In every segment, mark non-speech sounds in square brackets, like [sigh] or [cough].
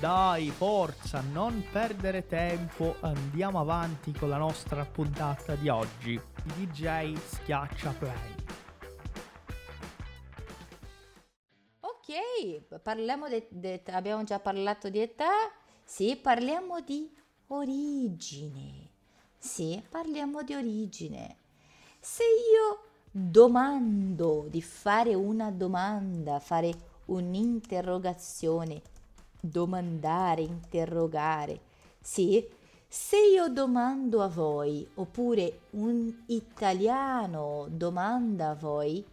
Dai, forza, non perdere tempo, andiamo avanti con la nostra puntata di oggi. DJ schiaccia play. Ok, parliamo di, di- abbiamo già parlato di età, sì, parliamo di origine, sì, parliamo di origine. Se io domando di fare una domanda, fare un'interrogazione, domandare, interrogare, sì, se io domando a voi, oppure un italiano domanda a voi,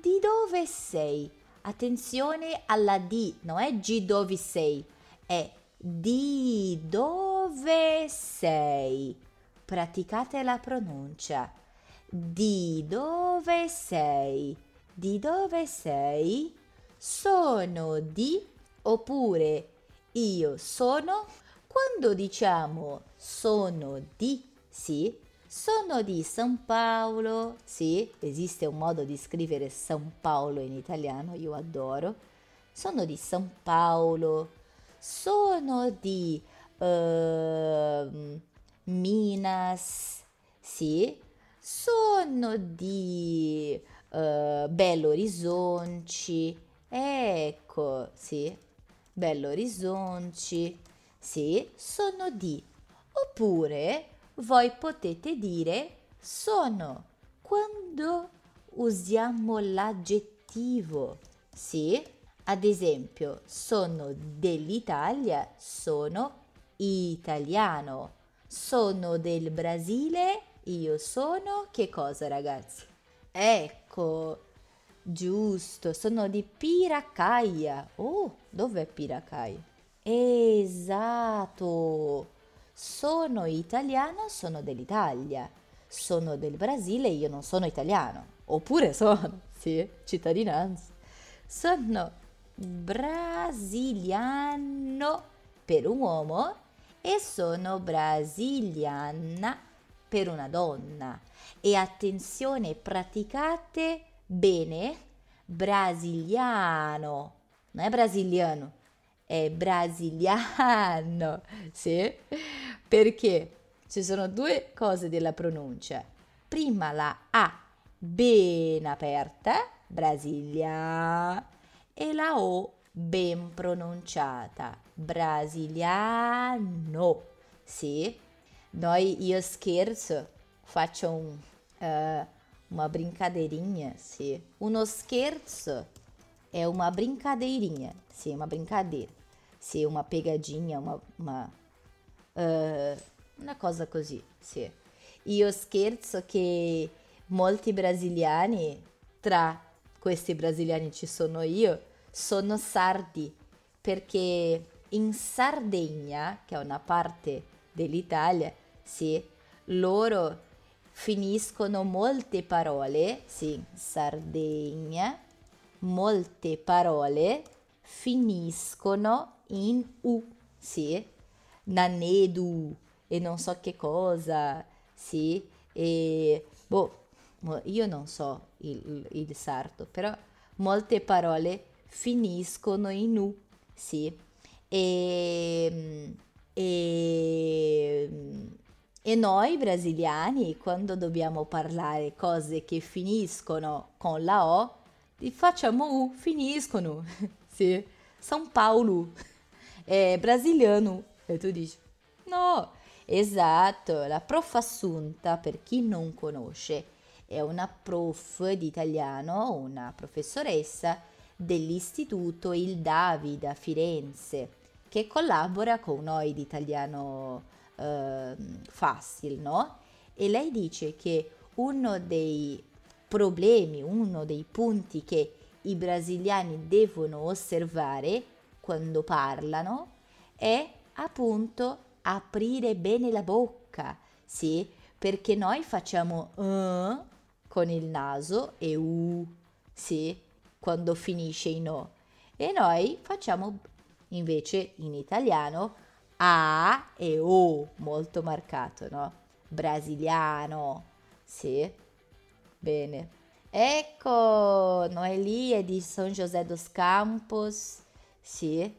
di dove sei? Attenzione alla D, non è G dove sei, è di dove sei. Praticate la pronuncia. Di dove sei? Di dove sei? Sono di oppure io sono. Quando diciamo sono di, sì, sono di San Paolo, sì, esiste un modo di scrivere San Paolo in italiano, io adoro. Sono di San Paolo, sono di ehm, Minas, sì, sono di eh, Belo Horizonte, ecco, sì, Belo Horizonte, sì, sono di. Oppure voi potete dire sono quando usiamo l'aggettivo, sì? Ad esempio, sono dell'Italia, sono italiano. Sono del Brasile, io sono che cosa, ragazzi? Ecco, giusto, sono di Piracaia. Oh, dov'è Piracaia? Esatto. Sono italiano, sono dell'Italia. Sono del Brasile, io non sono italiano. Oppure sono, [laughs] sì, cittadinanza. Sono brasiliano per un uomo e sono brasiliana per una donna. E attenzione, praticate bene brasiliano, non è brasiliano, è brasiliano, [laughs] sì? Perché ci sono due cose della pronuncia. Prima la A ben aperta, brasilia, e la O ben pronunciata, brasiliano, sì? Noi, io scherzo, faccio un, eh, uma brincadeirinha, sì. Uno scherzo è una brincadeirinha, sì, uma brincadeira. Sì, una pegadinha, uma, uma, eh, una cosa così, sì. Io scherzo che molti brasiliani, tra questi brasiliani ci sono io, sono sardi, perché in Sardegna, che è una parte dell'Italia, sì, loro finiscono molte parole, sì, Sardegna, molte parole finiscono in U, sì, nanedu e non so che cosa, sì, e boh, io non so il, il sardo, però molte parole finiscono in U, sì, e, e, e noi brasiliani, quando dobbiamo parlare cose che finiscono con la O, facciamo U, finiscono. [laughs] sì. São Paulo è brasiliano. E tu dici, no, esatto, la prof Assunta, per chi non conosce, è una prof di italiano, una professoressa dell'Istituto Il David a Firenze, che collabora con noi di italiano eh, Facile, no? E lei dice che uno dei problemi, uno dei punti che i brasiliani devono osservare quando parlano è appunto aprire bene la bocca, sì, perché noi facciamo uh con il naso e u, sì, quando finisce in o. E noi facciamo invece in italiano a e o, molto marcato, no? Brasiliano, sì, bene. Ecco, Noeli è di San José dos Campos, sì,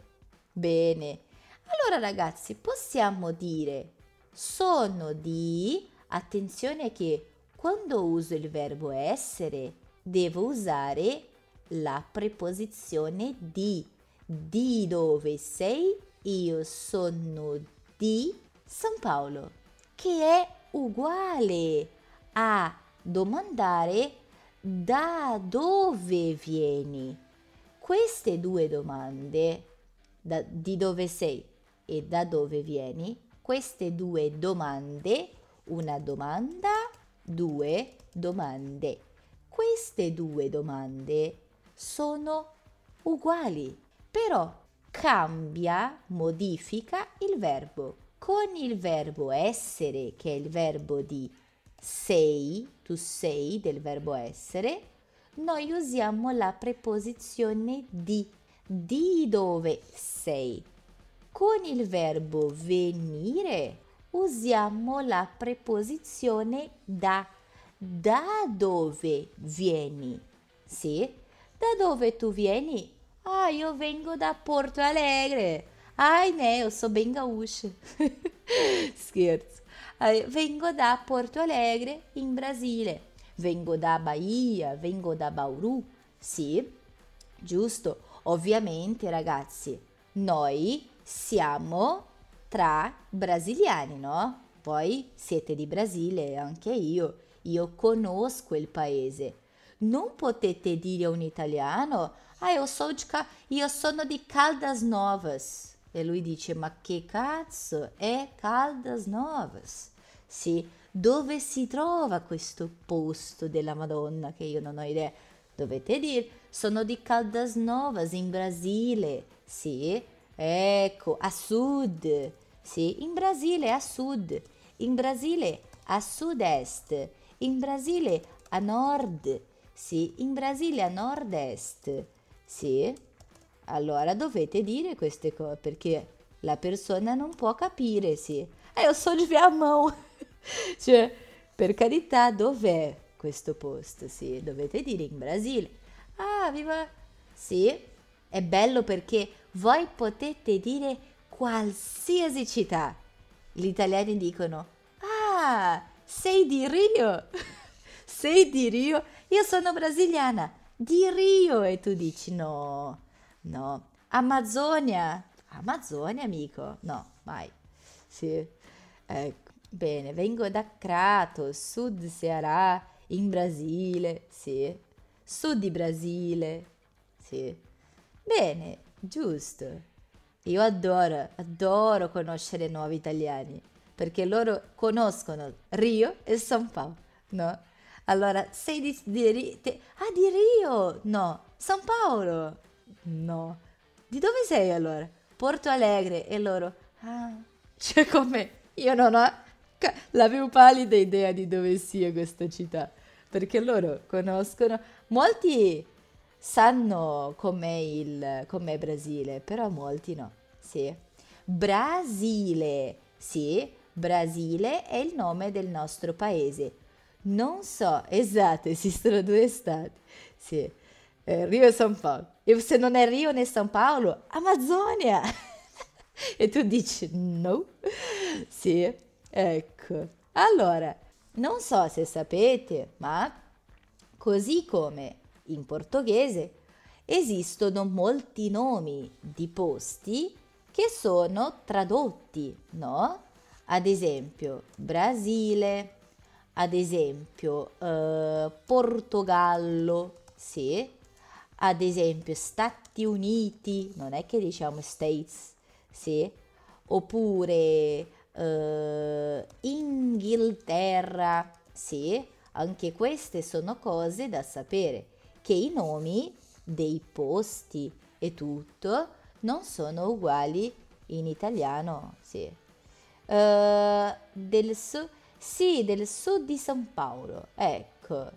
bene. Allora ragazzi, possiamo dire sono di, attenzione che quando uso il verbo essere devo usare la preposizione di. Di dove sei? Io sono di San Paolo, che è uguale a domandare da dove vieni. Queste due domande, da, di dove sei e da dove vieni, queste due domande, una domanda, due domande. Queste due domande sono uguali, però cambia, modifica il verbo. Con il verbo essere, che è il verbo di sei, tu sei del verbo essere, noi usiamo la preposizione di, di dove sei. Con il verbo venire usiamo la preposizione da, da dove vieni. Sì? Da dove tu vieni? Ah, io vengo da Porto Alegre. Ai, né, eu sou bem gaúcha. [laughs] Scherzo. vengo da Porto Alegre, in Brasile. Vengo da Bahia, vengo da Bauru. Sì, giusto. Ovviamente, ragazzi, noi siamo tra brasiliani, no? Poi siete di Brasile, anche io. Io conosco il paese. Non potete dire a un italiano, ah, io, so di, io sono di Caldas Novas. E lui dice, ma che cazzo è Caldas Novas? Sì, dove si trova questo posto della Madonna che io non ho idea? Dovete dire, sono di Caldas Novas in Brasile. Sì, Ecco, a sud. Sì, in Brasile a sud. In Brasile a sud-est. In Brasile a nord. Sì, in Brasile a nord-est. Sì. Allora dovete dire queste cose perché la persona non può capire, sì. Eh, io so di Viamão. [laughs] cioè, per carità, dov'è questo posto? Sì, dovete dire in Brasile. Ah, viva... Sì, è bello perché voi potete dire qualsiasi città. Gli italiani dicono, ah, sei di Rio? [laughs] sei di Rio? Io sono brasiliana, di Rio. E tu dici, no, no, Amazzonia. Amazzonia, amico? No, mai. Sì, ecco. Bene, vengo da Crato, sud Ceará, in Brasile, sì. Sud di Brasile, sì. Bene, giusto. Io adoro, adoro conoscere nuovi italiani perché loro conoscono Rio e San Paolo, no? Allora, sei di, di, di, ah, di Rio? No. San Paolo? No. Di dove sei allora? Porto Alegre. E loro, ah, cioè come? Io non ho la più pallida idea di dove sia questa città, perché loro conoscono, molti sanno com'è il com'è Brasile, però molti no. Sì. Brasile. Sì, Brasile è il nome del nostro paese. Non so, esatto, esistono due stati. Sì. Eh, Rio e San Paolo. E se non è Rio né San Paolo, Amazzonia. [laughs] e tu dici no? Sì, ecco. Allora, non so se sapete, ma così come in portoghese esistono molti nomi di posti che sono tradotti, no? Ad esempio Brasile, ad esempio eh, Portogallo, sì, ad esempio Stati Uniti, non è che diciamo States, sì, oppure eh, Inghilterra, sì, anche queste sono cose da sapere che i nomi dei posti e tutto non sono uguali in italiano, sì. Uh, del sud, sì, del sud di San Paolo, ecco,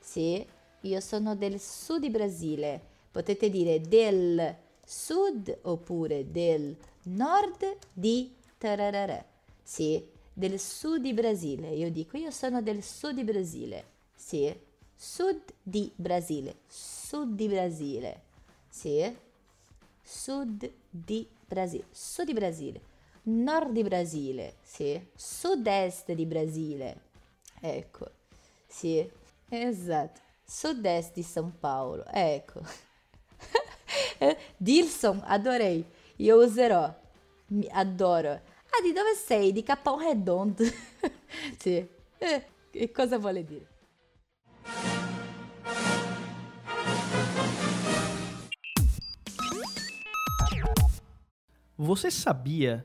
sì, io sono del sud di Brasile, potete dire del sud oppure del nord di tararara, sì, del sud di Brasile, io dico io sono del sud di Brasile, sì, sud di Brasile, sud di Brasile, sì, sud di Brasile, sud di Brasile, nord di Brasile, sì, sud-est di Brasile, ecco, sì, esatto, sud-est di São Paulo, ecco. [laughs] Dilson, adorei, io userò, mi adoro. Ah, di dove sei? Di Capão Redondo. [laughs] sì, eh, e cosa vuole dire? Você sabia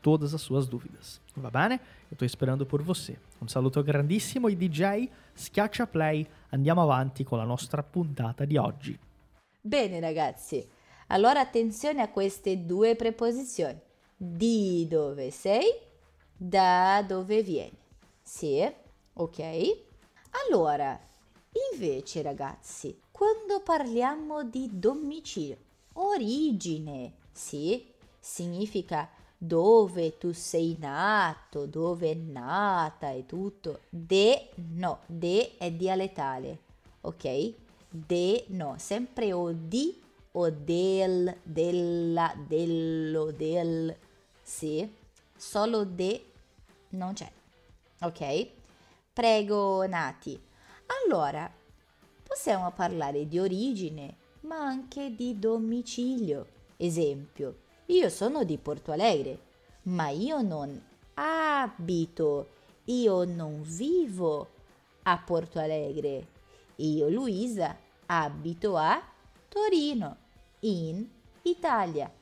todas as suas dúvidas. Va bene? Eu estou esperando por você. Un saluto grandissimo ai DJ, schiaccia play, andiamo avanti con la nostra puntata di oggi. Bene ragazzi, allora attenzione a queste due preposizioni. Di dove sei, da dove vieni. Sì? Ok? Allora, invece ragazzi, quando parliamo di domicilio, origine, sì? significa dove tu sei nato, dove è nata e tutto. De no, de è dialettale, ok? De no, sempre o di o del, della, dello, del, sì, solo de non c'è, ok? Prego Nati. Allora, possiamo parlare di origine, ma anche di domicilio. Esempio, io sono di Porto Alegre, ma io non abito, io non vivo a Porto Alegre. Io, Luisa, abito a Torino, in Italia.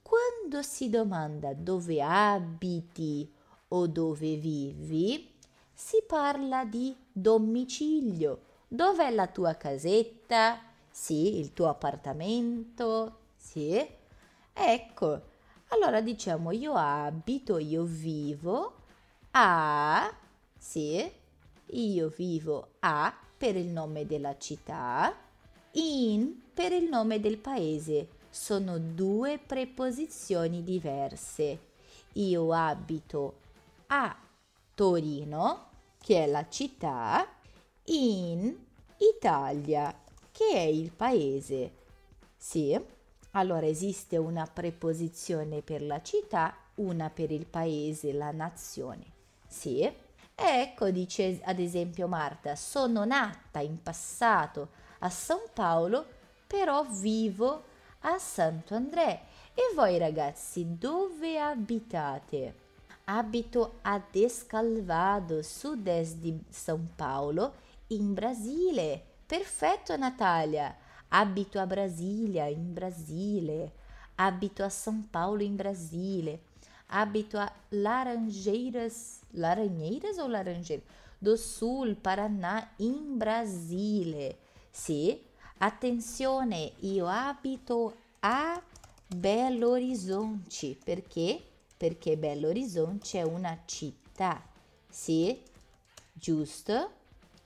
Quando si domanda dove abiti o dove vivi, si parla di domicilio. Dov'è la tua casetta? Sì, il tuo appartamento? Sì. Ecco, allora diciamo io abito, io vivo a, sì, io vivo a per il nome della città, in per il nome del paese. Sono due preposizioni diverse. Io abito a Torino, che è la città, in Italia, che è il paese. Sì? Allora esiste una preposizione per la città, una per il paese, la nazione. Sì. Ecco, dice ad esempio Marta, sono nata in passato a San Paolo, però vivo a Santo André. E voi ragazzi, dove abitate? Abito a Descalvado, sud-est di São Paulo, in Brasile. Perfetto Natalia! Abito a Brasília, in Brasile, abito a São Paulo, em Brasília, abito a Laranjeiras, Laranjeiras ou Laranjeiras? Do Sul, Paraná, in Brasile. Sì, attenzione, io abito a Belo Horizonte. Perché? Perché Belo Horizonte è una città. Sì, giusto?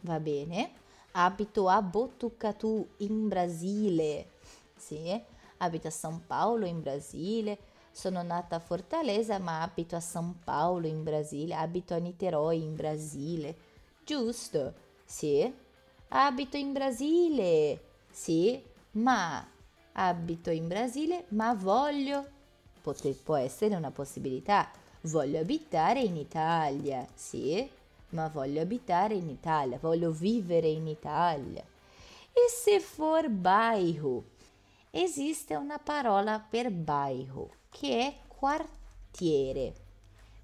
Va bene abito a Botucatu in Brasile, sì, abito a São Paulo in Brasile, sono nata a Fortaleza ma abito a São Paulo in Brasile, abito a Niterói in Brasile. Giusto? Sì. Abito in Brasile. Sì, ma abito in Brasile ma voglio Potre, può essere una possibilità. Voglio abitare in Italia, sì, ma voglio abitare in Italia, voglio vivere in Italia. E se for bairro? Esiste una parola per bairro che è quartiere,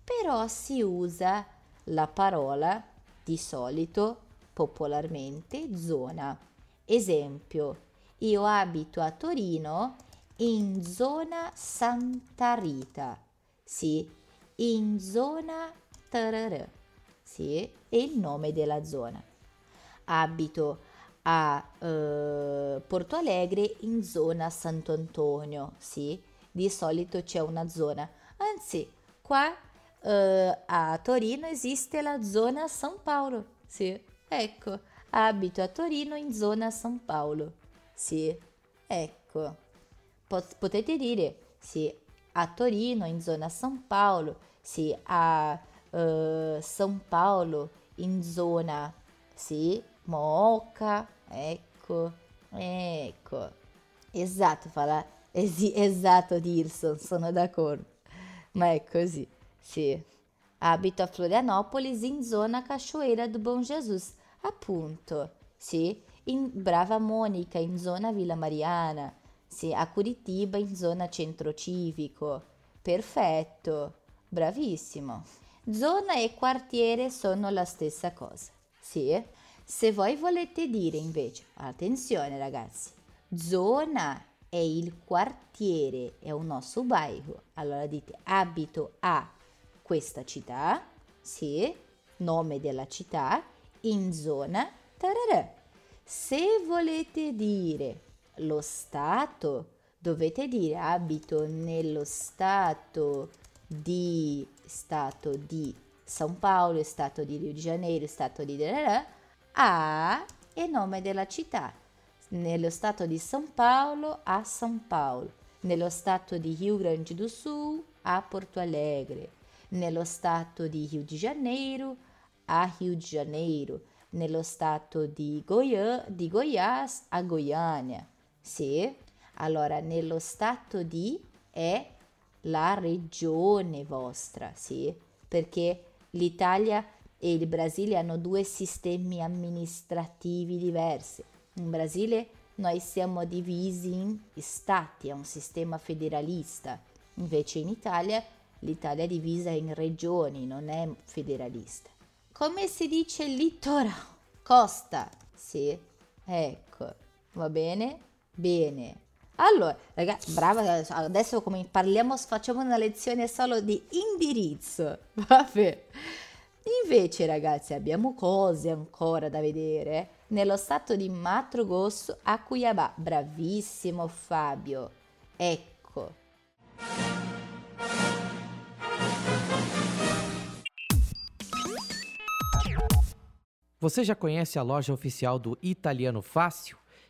però si usa la parola di solito popolarmente zona. Esempio, io abito a Torino in zona Santa Rita, sì, in zona Tararà, sì, è il nome della zona. Abito a eh, Porto Alegre in zona Santo Antonio, sì, di solito c'è una zona, anzi qua eh, a Torino esiste la zona San Paolo, sì, ecco, abito a Torino in zona San Paolo, sì, ecco. Pot- potete dire sì a Torino in zona San Paolo, sì a uh, San Paolo in zona sì, Moca, ecco, ecco. Esatto, fa la, es- esatto Dirson, sono d'accordo. Ma è così, sì. Abito a Florianopolis in zona Cachoeira do Bom Jesus, appunto, sì. In Brava Monica in zona Villa Mariana, sì, a Curitiba in zona centro civico. Perfetto, bravissimo. Zona e quartiere sono la stessa cosa. Sì. Se voi volete dire invece, attenzione ragazzi, zona è il quartiere, è un nostro bairro. Allora dite abito a questa città, sì, nome della città, in zona, tararà. Se volete dire lo Stato, dovete dire abito nello Stato di, Stato di San Paolo, Stato di Rio de Janeiro, Stato di... A è nome della città. Nello Stato di San Paolo a San Paolo, nello Stato di Rio Grande do Sul a Porto Alegre, nello Stato di Rio de Janeiro a Rio de Janeiro, nello Stato di, Goiâ, di Goiás a Goiânia. Sì, allora nello stato di è la regione vostra, sì, perché l'Italia e il Brasile hanno due sistemi amministrativi diversi. In Brasile noi siamo divisi in stati, è un sistema federalista, invece in Italia l'Italia è divisa in regioni, non è federalista. Come si dice litorale? Costa, sì, ecco, va bene? Bene. Allora, ragazzi, brava, adesso come parliamo, facciamo una lezione solo di indirizzo. [laughs] Vabbè. Invece, ragazzi, abbiamo cose ancora da vedere. Nello stato di Mato Grosso a Cuiabá. Bravissimo Fabio. Ecco. Você já conhece a loja oficial do Italiano Fácil?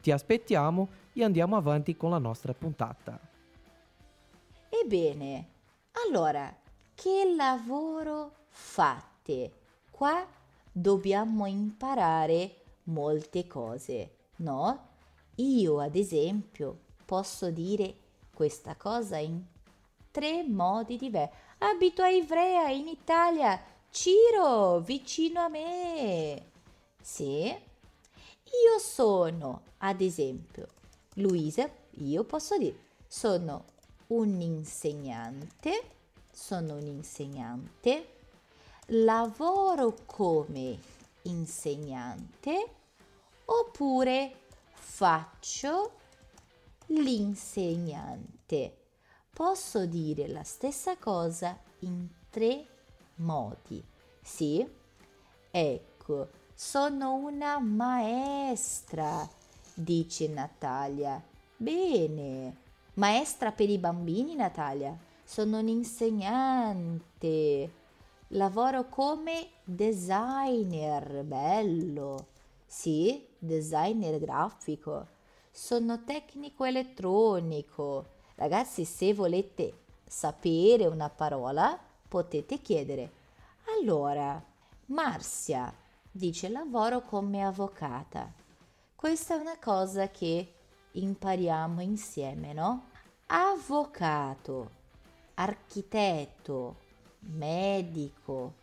Ti aspettiamo e andiamo avanti con la nostra puntata. Ebbene, allora, che lavoro fate? Qua dobbiamo imparare molte cose, no? Io, ad esempio, posso dire questa cosa in tre modi diversi. abito a Ivrea in Italia. Ciro, vicino a me. Sì. Io sono, ad esempio, Luisa, io posso dire, sono un insegnante, sono un insegnante, lavoro come insegnante oppure faccio l'insegnante. Posso dire la stessa cosa in tre modi. Sì? Ecco, sono una maestra, dice Natalia. Bene. Maestra per i bambini, Natalia. Sono un insegnante. Lavoro come designer. Bello. Sì, designer grafico. Sono tecnico elettronico. Ragazzi, se volete sapere una parola, potete chiedere. Allora, Marzia dice lavoro come avvocata. Questa è una cosa che impariamo insieme, no? Avvocato, architetto, medico,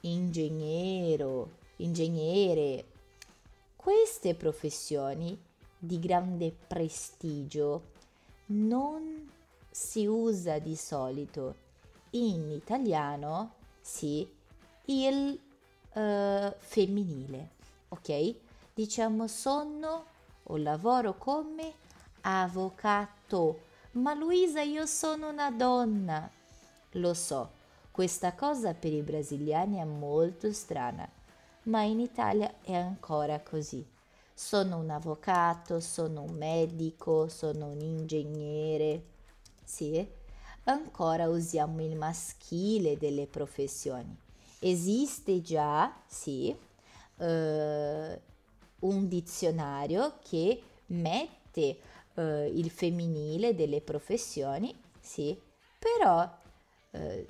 ingegnero, ingegnere. Queste professioni di grande prestigio non si usa di solito in italiano, sì, il uh, femminile, ok? Diciamo sono o lavoro come avvocato, ma Luisa io sono una donna. Lo so, questa cosa per i brasiliani è molto strana, ma in Italia è ancora così. Sono un avvocato, sono un medico, sono un ingegnere. Sì, ancora usiamo il maschile delle professioni. Esiste già, sì, eh, un dizionario che mette eh, il femminile delle professioni, sì, però eh,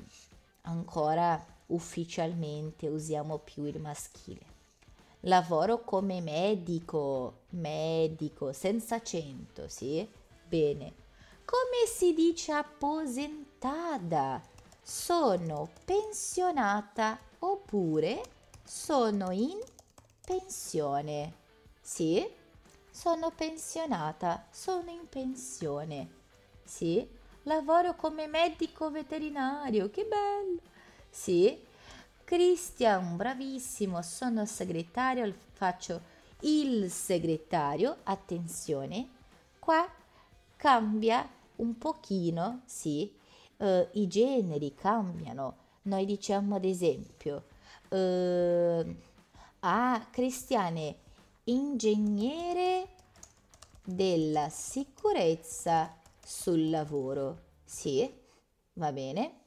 ancora ufficialmente usiamo più il maschile. Lavoro come medico, medico, senza accento, sì? Bene. Come si dice apposentata? Sono pensionata oppure sono in pensione. Sì? Sono pensionata, sono in pensione. Sì? Lavoro come medico veterinario, che bello. Sì? Christian, bravissimo, sono segretario, faccio il segretario, attenzione, qua cambia un pochino, sì, uh, i generi cambiano. Noi diciamo ad esempio, uh, ah, Cristiane, ingegnere della sicurezza sul lavoro. Sì, va bene.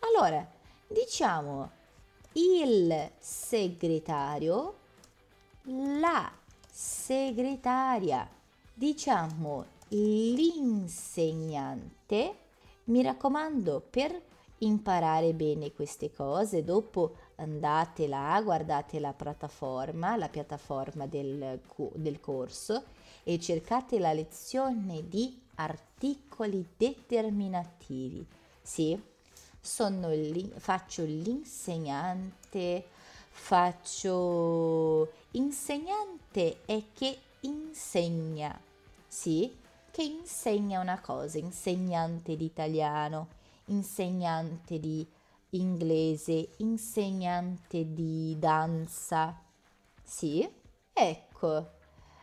Allora, diciamo il segretario, la segretaria, diciamo l'insegnante. Mi raccomando, per imparare bene queste cose, dopo andate là, guardate la piattaforma, la piattaforma del, del corso e cercate la lezione di articoli determinativi. Sì, sono faccio l'insegnante, faccio insegnante e che insegna, sì, che insegna una cosa, insegnante di italiano, insegnante di inglese, insegnante di danza, sì, ecco,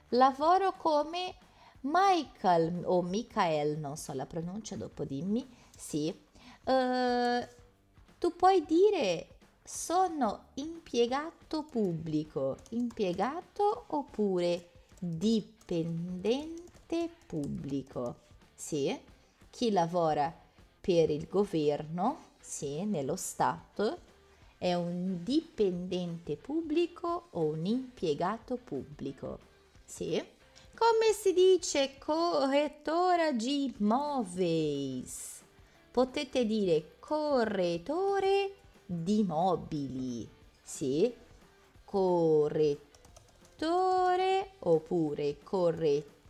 lavoro come Michael o Michael, non so la pronuncia, dopo dimmi, sì, Uh, tu puoi dire sono impiegato pubblico, impiegato oppure dipendente pubblico. Sì, chi lavora per il governo, sì, nello Stato, è un dipendente pubblico o un impiegato pubblico. Sì. Come si dice correttora di moveis? potete dire correttore di mobili, sì, correttore oppure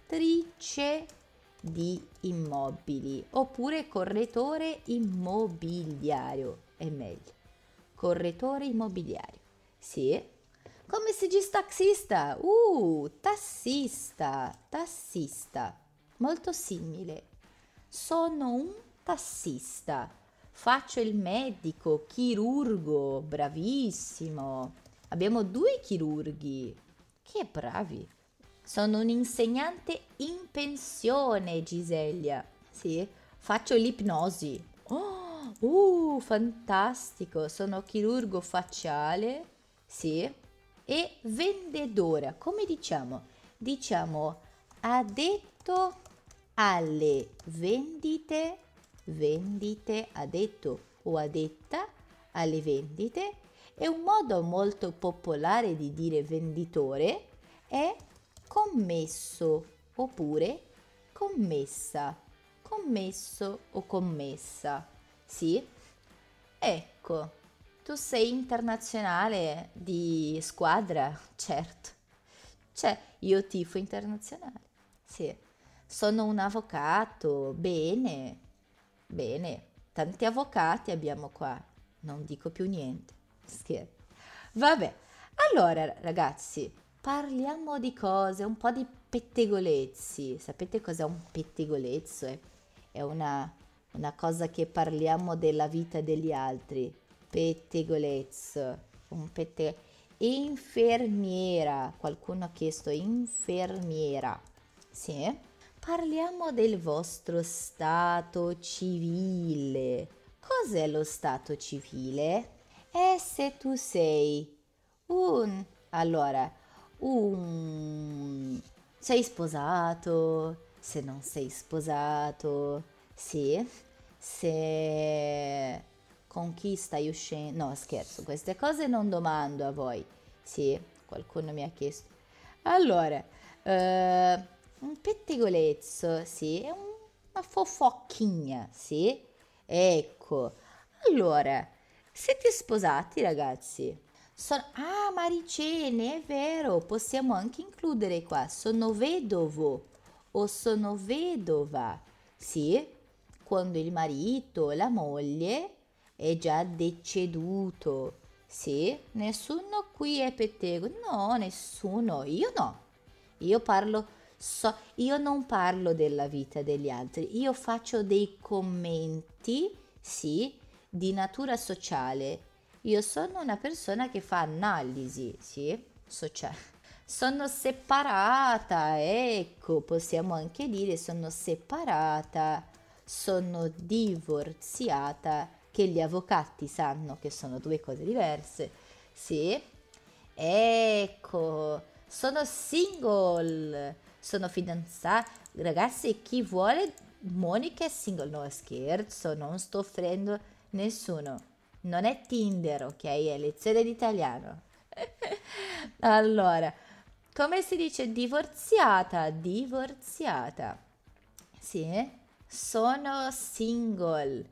correttrice di immobili oppure correttore immobiliario è meglio. Correttore immobiliario. Sì. Come si dice taxista? Uh, tassista, tassista. Molto simile. Sono un tassista. Faccio il medico, chirurgo, bravissimo. Abbiamo due chirurghi. Che bravi. Sono un insegnante in pensione, Giselia. Sì, faccio l'ipnosi. Oh, uh, fantastico. Sono chirurgo facciale. Sì. E vendedora. Come diciamo? Diciamo addetto alle vendite, vendite, addetto o addetta alle vendite. E un modo molto popolare di dire venditore è commesso oppure commessa, commesso o commessa. Sì? Ecco, tu sei internazionale di squadra, certo. Cioè, io tifo internazionale. Sì. Sono un avvocato, bene. Bene, tanti avvocati abbiamo qua. Non dico più niente. Scherzo. Vabbè. Allora, ragazzi, parliamo di cose, un po' di pettegolezzi. Sapete cos'è un pettegolezzo? È, una, una cosa che parliamo della vita degli altri. Pettegolezzo, un pette... Infermiera, qualcuno ha chiesto infermiera. Sì? Parliamo del vostro stato civile. Cos'è lo stato civile? È se tu sei un... Allora, un... sei sposato, se non sei sposato, sì, se con chi stai uscendo, no scherzo, queste cose non domando a voi, sì, qualcuno mi ha chiesto. Allora, eh, un pettegolezzo, sì, una fofocchina, sì, ecco. Allora, siete sposati ragazzi? Sono, ah, Maricene, è vero, possiamo anche includere qua, sono vedovo o sono vedova, sì, quando il marito o la moglie è già deceduto, sì, nessuno qui è pettego, no, nessuno, io no, io parlo, so, io non parlo della vita degli altri, io faccio dei commenti, sì, di natura sociale io sono una persona che fa analisi, sì, sociale. Sono separata, ecco, possiamo anche dire sono separata, sono divorziata, che gli avvocati sanno che sono due cose diverse, sì. Ecco, sono single, sono fidanzata. Ragazzi, chi vuole Monica è single, no scherzo, non sto offrendo nessuno non è Tinder, ok? È lezione di italiano. [laughs] allora, come si dice divorziata? Divorziata. Sì, sono single.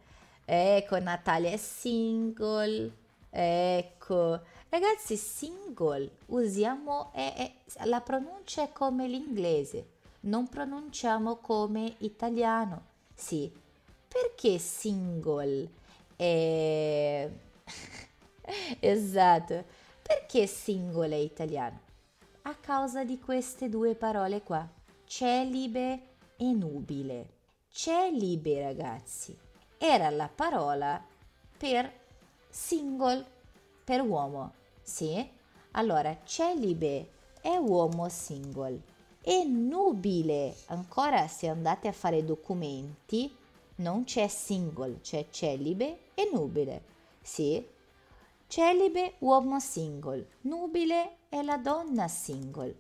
Ecco, Natalia è single. Ecco, ragazzi, single usiamo è, è, la pronuncia è come l'inglese, non pronunciamo come italiano. Sì, perché single? E... [laughs] esatto. Perché singolo è italiano? A causa di queste due parole qua, celibe e nubile. Celibe, ragazzi, era la parola per single, per uomo, sì? Allora, celibe è uomo single e nubile, ancora se andate a fare documenti, non c'è single, c'è celibe e nubile. Sì, celibe uomo single, nubile è la donna single.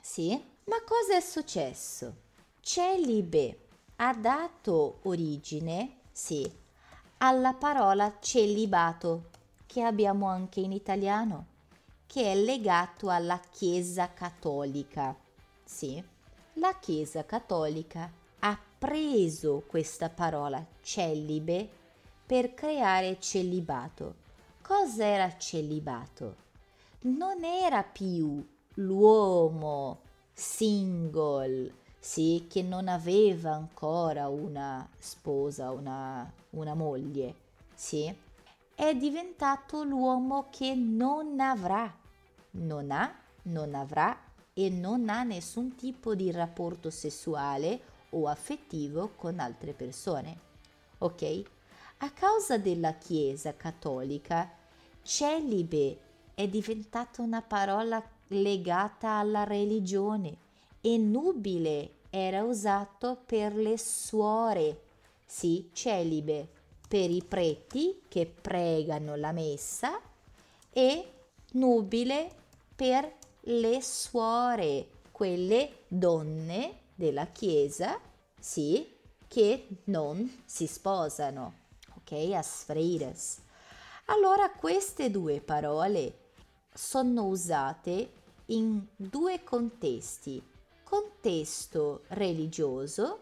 Sì, ma cosa è successo? Celibe ha dato origine, sì, alla parola celibato, che abbiamo anche in italiano, che è legato alla Chiesa cattolica. Sì, la Chiesa cattolica ha preso questa parola celibe per creare celibato. Cos'era celibato? Non era più l'uomo single, sì, che non aveva ancora una sposa, una, una moglie, sì, è diventato l'uomo che non avrà, non ha, non avrà e non ha nessun tipo di rapporto sessuale o affettivo con altre persone. Ok? A causa della Chiesa cattolica, celibe è diventata una parola legata alla religione e nubile era usato per le suore, sì, celibe, per i preti che pregano la messa e nubile per le suore, quelle donne della Chiesa, sì, che non si sposano, ok? As freiras. Allora queste due parole sono usate in due contesti, contesto religioso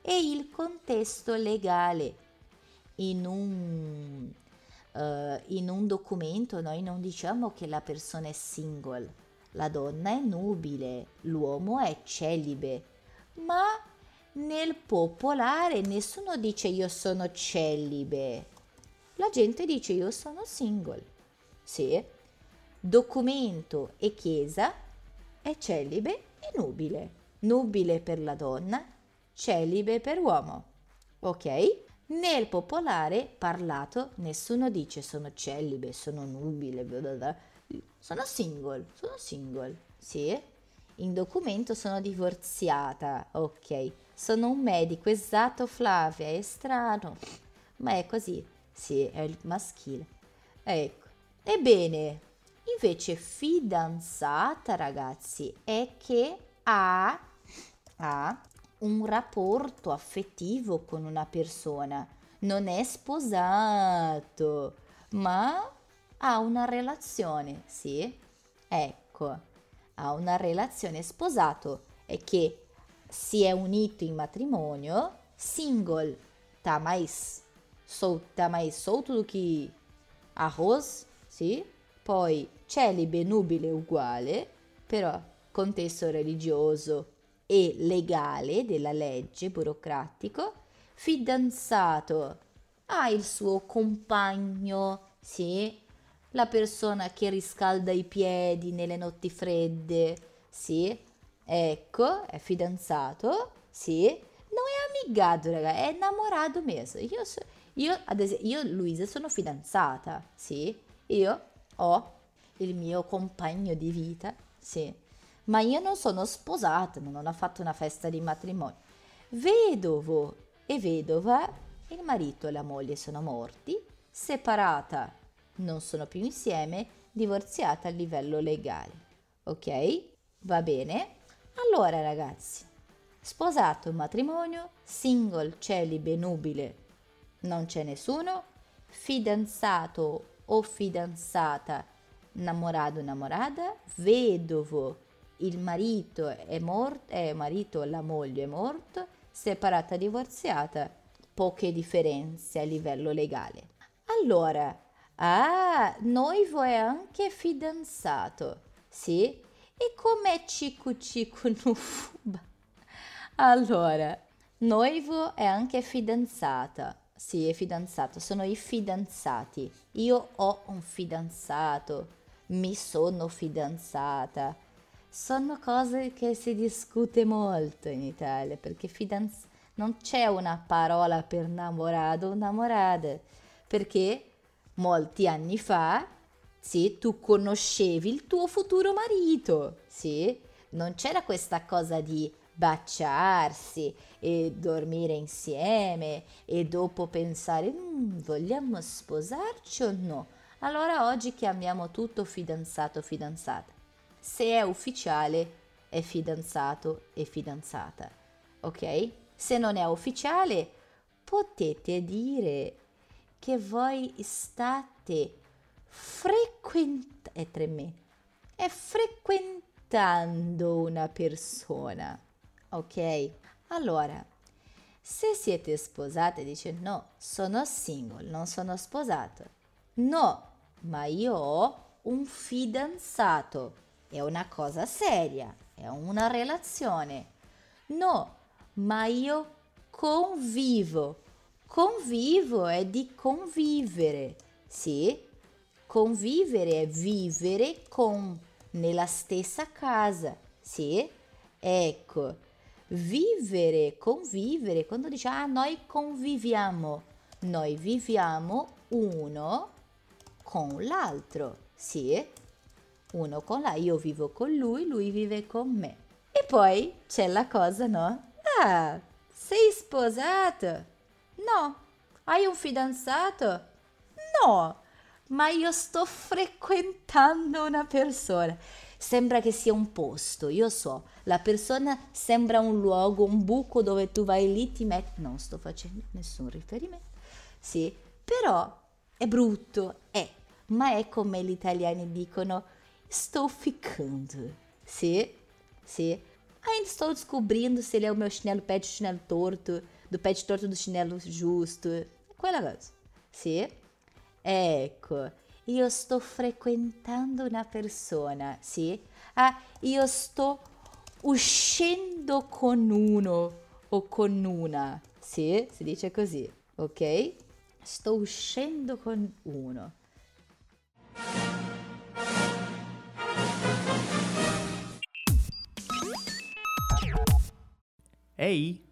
e il contesto legale. In un, uh, in un documento noi non diciamo che la persona è single, la donna è nubile, l'uomo è celibe, ma nel popolare nessuno dice io sono celibe, la gente dice io sono single. Sì, documento e chiesa è celibe e nubile. Nubile per la donna, celibe per l'uomo. Ok? Nel popolare parlato nessuno dice sono celibe, sono nubile, bla bla bla. sono single, sono single. Sì? In documento sono divorziata, ok. Sono un medico, esatto Flavia, è strano, ma è così. Sì, è il maschile. Ecco. Ebbene, invece fidanzata, ragazzi, è che ha, ha un rapporto affettivo con una persona. Non è sposato, ma ha una relazione, sì? Ecco, ha una relazione sposato e che si è unito in matrimonio, single, tamais, so, tamais solto do que arroz, sì? Poi celibe, nubile uguale, però contesto religioso e legale della legge burocratico, fidanzato ha il suo compagno, sì, la persona che riscalda i piedi nelle notti fredde, sì, ecco, è fidanzato, sì, non è amigato, raga, è innamorato mesmo. Io, so, io, ad esempio, io Luisa sono fidanzata, sì, io ho il mio compagno di vita, sì, ma io non sono sposata, non ho fatto una festa di matrimonio. Vedovo e vedova, il marito e la moglie sono morti, separata, non sono più insieme, divorziata a livello legale. Ok? Va bene? Allora ragazzi, sposato matrimonio, single, celibe, nubile, non c'è nessuno, fidanzato o fidanzata, innamorato, innamorata, vedovo, il marito è morto, è marito, la moglie è morta, separata, divorziata, poche differenze a livello legale. Allora, ah, Noivo è anche fidanzato, sì? E com'è Cicu Cicu [laughs] Nufuba? Allora, Noivo è anche fidanzata, sì, è fidanzato, sono i fidanzati. Io ho un fidanzato, mi sono fidanzata. Sono cose che si discute molto in Italia perché fidanz- non c'è una parola per innamorato o innamorata perché molti anni fa, sì, tu conoscevi il tuo futuro marito, sì, non c'era questa cosa di baciarsi e dormire insieme e dopo pensare mm, vogliamo sposarci o no? Allora oggi chiamiamo tutto fidanzato fidanzata. Se è ufficiale è fidanzato e fidanzata, ok? Se non è ufficiale potete dire che voi state frequentando, è tremendo, è frequentando una persona ok? Allora, se siete sposate, dice no, sono single, non sono sposato. No, ma io ho un fidanzato, è una cosa seria, è una relazione. No, ma io convivo. Convivo è di convivere, sì? Convivere è vivere con, nella stessa casa, sì? Ecco, vivere, convivere, quando dice ah noi conviviamo, noi viviamo uno con l'altro, sì? Uno con l'altro, io vivo con lui, lui vive con me. E poi c'è la cosa, no? Ah, sei sposato? No. Hai un fidanzato? No. Ma io sto frequentando una persona. Sembra che sia un posto, io so. La persona sembra un luogo, un buco dove tu vai lì, ti metti. Non sto facendo nessun riferimento. Sì, però è brutto, è. Ma è come gli italiani dicono, sto ficando. Sì, sì. Ainda estou descobrindo se ele é o meu chinelo pé de chinelo torto, do pé de torto do chinelo giusto. Quella cosa. Sì? Ecco, io sto frequentando una persona, sì? Ah, io sto uscendo con uno o con una, sì? Si dice così, ok? Sto uscendo con uno. Ehi,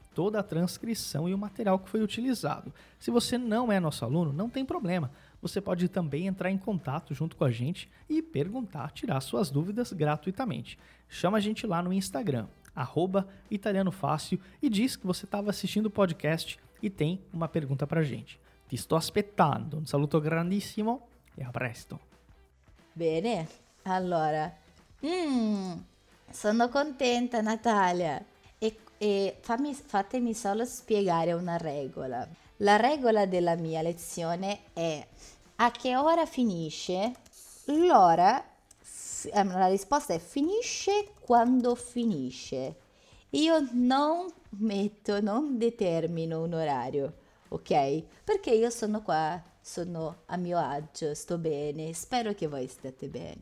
toda a transcrição e o material que foi utilizado. Se você não é nosso aluno, não tem problema. Você pode também entrar em contato junto com a gente e perguntar, tirar suas dúvidas gratuitamente. Chama a gente lá no Instagram, arroba Italiano Fácil, e diz que você estava assistindo o podcast e tem uma pergunta para a gente. Ti sto aspettando. Un saluto grandissimo e a presto. Bene, allora, mm, sono contenta Natalia. E, fammi, fatemi solo spiegare una regola. La regola della mia lezione è a che ora finisce? L'ora, eh, la risposta è finisce quando finisce. Io non metto, non determino un orario, ok? Perché io sono qua, sono a mio agio, sto bene, spero che voi stiate bene.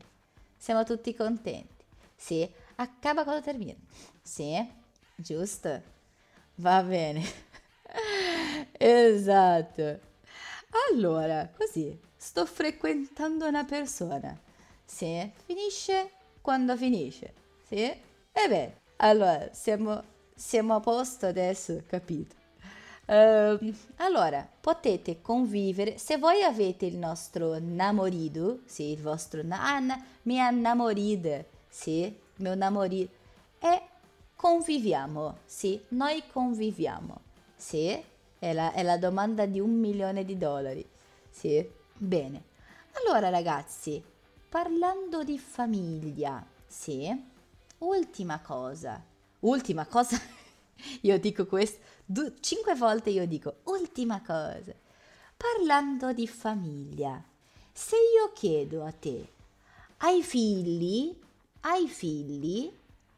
Siamo tutti contenti. Sì, acaba quando termina. Sì, giusto? Va bene. [laughs] esatto. Allora, così, sto frequentando una persona. Sì, finisce quando finisce. Sì? E beh, allora, siamo, siamo a posto adesso, capito? Uh, allora, potete convivere, se voi avete il nostro namorido, sì, il vostro, na- ah, mia namorida, sì, mio namorido, e conviviamo, sì, noi conviviamo, sì, è la, è la domanda di un milione di dollari, sì, bene. Allora ragazzi, parlando di famiglia, sì, ultima cosa, ultima cosa, [laughs] io dico questo, du- cinque volte io dico ultima cosa, parlando di famiglia, se io chiedo a te, hai figli? Hai figli?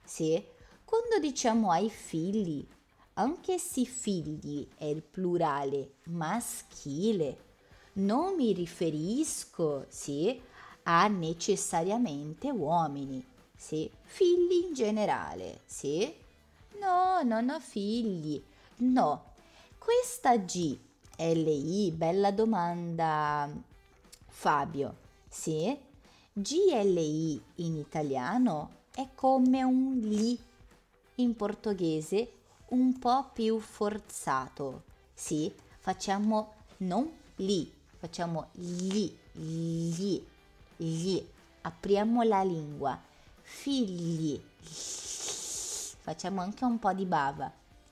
Sì, quando diciamo ai figli, anche se figli è il plurale maschile, non mi riferisco, sì, a necessariamente uomini, sì, figli in generale, sì. No, non ho figli. No. Questa G, L-I, bella domanda Fabio, sì. GLI in italiano è come un li in portoghese un po' più forzato. Sì, facciamo non li, facciamo gli, gli, gli. Apriamo la lingua. Figli. Facciamo anche un po' di bava.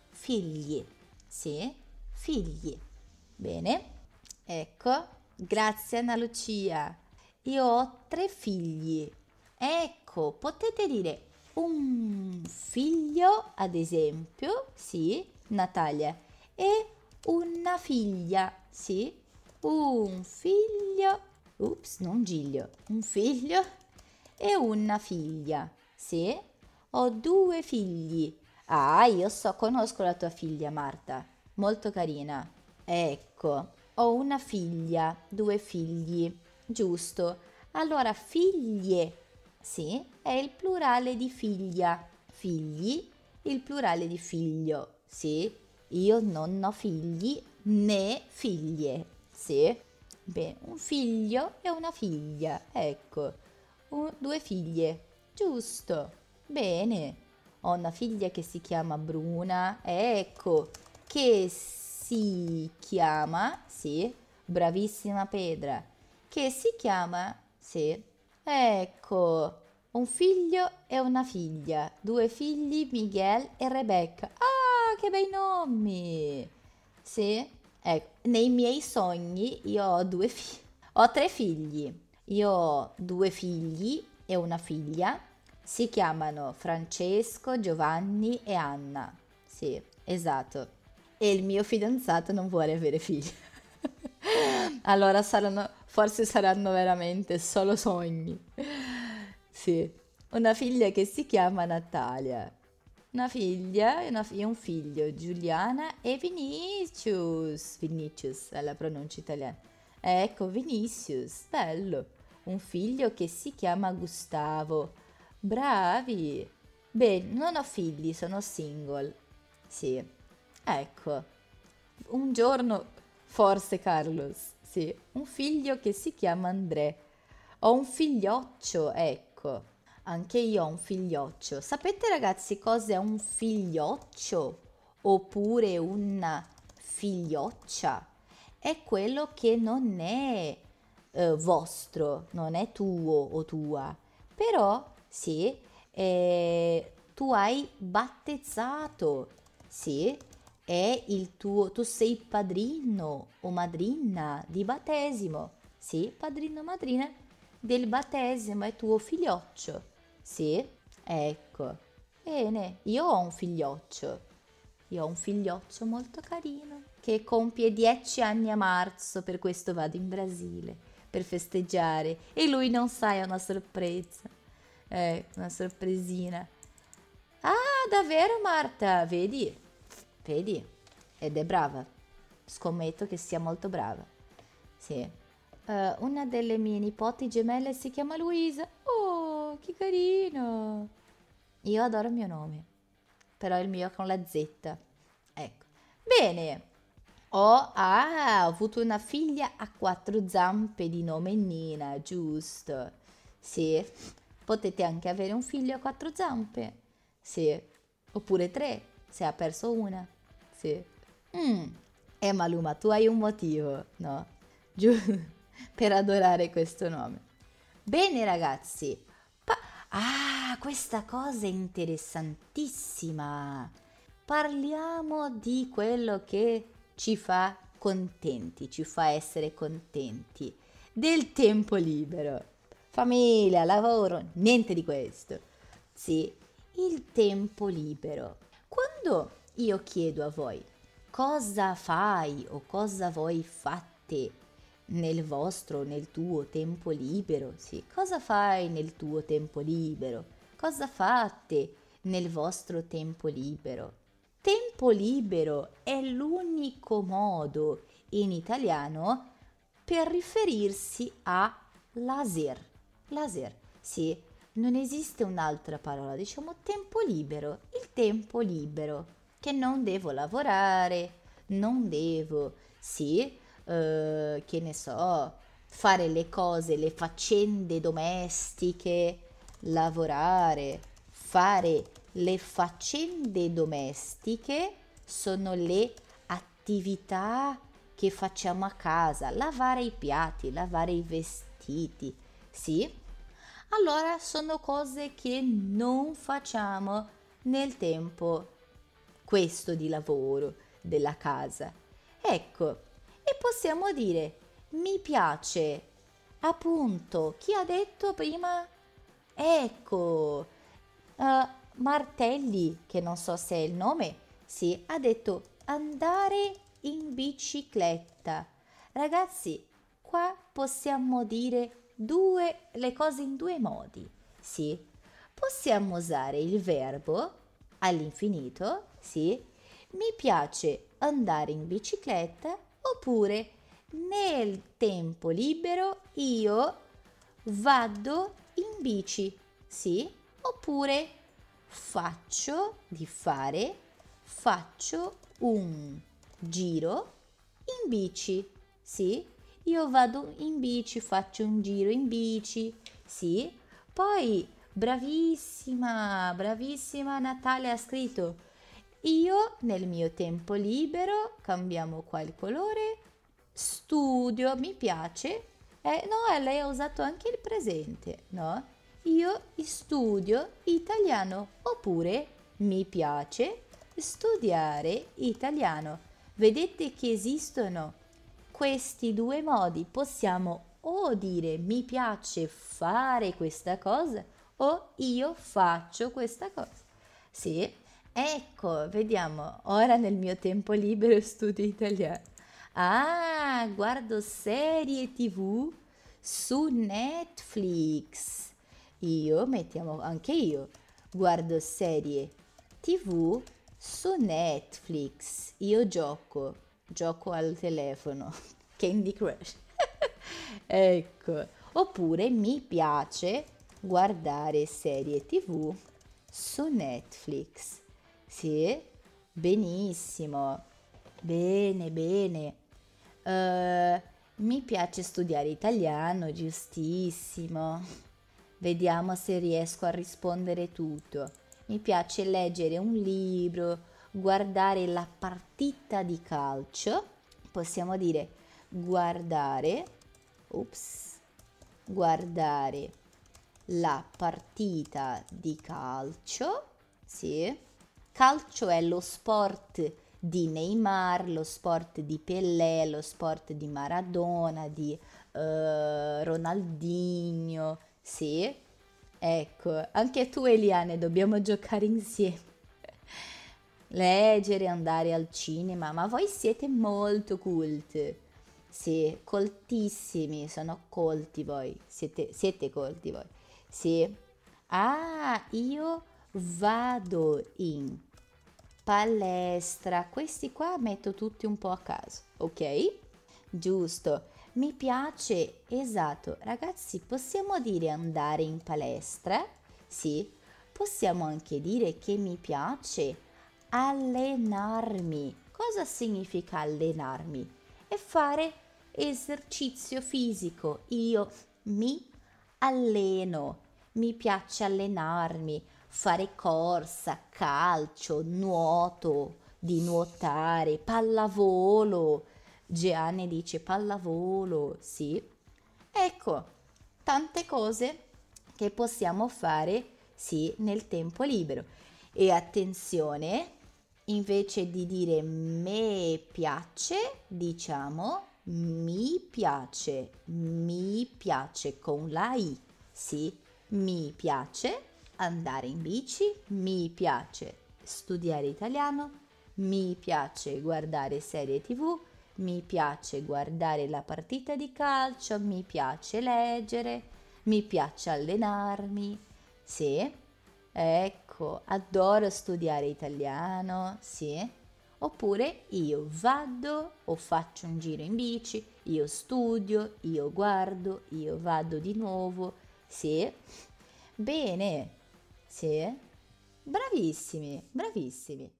Figli. Sì, figli. Bene. Ecco, grazie Anna Lucia. Io ho tre figli. Ecco, potete dire un figlio, ad esempio, sì, Natalia. e una figlia, sì, un figlio, ups, non giglio, un figlio e una figlia, sì, ho due figli. Ah, io so, conosco la tua figlia Marta, molto carina. Ecco, ho una figlia, due figli, giusto. Allora, figlie, sì, è il plurale di figlia. Figli, il plurale di figlio, sì. Io non ho figli né figlie, sì. Bene, un figlio e una figlia, ecco. Un, due figlie, giusto. Bene. Ho una figlia che si chiama Bruna, ecco, che si chiama, sì, bravissima Pedra, che si chiama, sì, ecco, un figlio e una figlia, due figli, Miguel e Rebecca. Ah, che bei nomi! Sì, ecco, nei miei sogni io ho due figli, ho tre figli, io ho due figli e una figlia si chiamano Francesco, Giovanni e Anna. Sì, esatto. E il mio fidanzato non vuole avere figli. [laughs] allora saranno, forse saranno veramente solo sogni. Sì, una figlia che si chiama Natalia. Una figlia e, un figlio, Giuliana e Vinicius. Vinicius è la pronuncia italiana. Ecco, Vinicius, bello. Un figlio che si chiama Gustavo Bravi! Beh, non ho figli, sono single. Sì. Ecco. Un giorno, forse Carlos, sì, un figlio che si chiama André. Ho un figlioccio, ecco. Anche io ho un figlioccio. Sapete ragazzi cosa è un figlioccio? Oppure una figlioccia? È quello che non è eh, vostro, non è tuo o tua, però sì, eh, tu hai battezzato, sì, è il tuo, tu sei padrino o madrina di battesimo, sì, padrino o madrina del battesimo, è tuo figlioccio, sì, ecco, bene, io ho un figlioccio, io ho un figlioccio molto carino che compie dieci anni a marzo, per questo vado in Brasile per festeggiare e lui non sa, è una sorpresa. Eh, una sorpresina. Ah, davvero Marta? Vedi? Vedi? Ed è brava. Scommetto che sia molto brava. Sì. Uh, una delle mie nipoti gemelle si chiama Luisa. Oh, che carino. Io adoro il mio nome. Però il mio è con la Z. Ecco. Bene. Ho, ah, ho avuto una figlia a quattro zampe di nome Nina, giusto? Sì, Potete anche avere un figlio a quattro zampe, sì, oppure tre, se ha perso una, sì. Mm. Eh Maluma, tu hai un motivo, no? Giù, [laughs] per adorare questo nome. Bene ragazzi, pa- ah, questa cosa è interessantissima. Parliamo di quello che ci fa contenti, ci fa essere contenti, del tempo libero famiglia, lavoro, niente di questo. Sì, il tempo libero. Quando io chiedo a voi cosa fai o cosa voi fate nel vostro, nel tuo tempo libero, sì, cosa fai nel tuo tempo libero? Cosa fate nel vostro tempo libero? Tempo libero è l'unico modo in italiano per riferirsi a laser laser. Sì, non esiste un'altra parola, diciamo tempo libero, il tempo libero, che non devo lavorare, non devo, sì, eh, che ne so, fare le cose, le faccende domestiche, lavorare, fare le faccende domestiche sono le attività che facciamo a casa, lavare i piatti, lavare i vestiti, sì, allora sono cose che non facciamo nel tempo questo di lavoro della casa. Ecco, e possiamo dire mi piace appunto chi ha detto prima ecco uh, Martelli che non so se è il nome sì ha detto andare in bicicletta. Ragazzi, qua possiamo dire due, le cose in due modi. Sì, possiamo usare il verbo all'infinito, sì, mi piace andare in bicicletta oppure nel tempo libero io vado in bici, sì, oppure faccio di fare, faccio un giro in bici, sì, io vado in bici, faccio un giro in bici, sì, poi bravissima, bravissima Natalia ha scritto io nel mio tempo libero, cambiamo qua il colore, studio, mi piace. Eh, no, eh, lei ha usato anche il presente, no? Io studio italiano oppure mi piace studiare italiano. Vedete che esistono questi due modi. Possiamo o dire mi piace fare questa cosa o io faccio questa cosa. Sì, Ecco, vediamo, ora nel mio tempo libero studio italiano. Ah, guardo serie tv su Netflix. Io, mettiamo anche io, guardo serie tv su Netflix. Io gioco, gioco al telefono, [laughs] Candy Crush. [laughs] ecco, oppure mi piace guardare serie tv su Netflix. Sì, benissimo. Bene, bene. Uh, mi piace studiare italiano, giustissimo. Vediamo se riesco a rispondere tutto. Mi piace leggere un libro, guardare la partita di calcio. Possiamo dire guardare, ups, guardare la partita di calcio. Sì calcio è lo sport di Neymar, lo sport di Pelé, lo sport di Maradona, di uh, Ronaldinho. Sì, ecco, anche tu Eliane dobbiamo giocare insieme. Leggere, andare al cinema, ma voi siete molto cult. Sì, coltissimi, sono colti voi, siete, siete colti voi. Sì. Ah, io vado in palestra, questi qua metto tutti un po' a caso, ok? Giusto, mi piace, esatto, ragazzi, possiamo dire andare in palestra? Sì, possiamo anche dire che mi piace allenarmi. Cosa significa allenarmi? È fare esercizio fisico. Io mi alleno, mi piace allenarmi fare corsa, calcio, nuoto, di nuotare, pallavolo. Gianni dice pallavolo, sì. Ecco, tante cose che possiamo fare, sì, nel tempo libero. E attenzione, invece di dire me piace, diciamo mi piace, mi piace con la I, sì, mi piace andare in bici, mi piace studiare italiano, mi piace guardare serie tv, mi piace guardare la partita di calcio, mi piace leggere, mi piace allenarmi. Sì, ecco, adoro studiare italiano, sì. Oppure io vado o faccio un giro in bici, io studio, io guardo, io vado di nuovo, sì. Bene, sì? Bravissimi, bravissimi.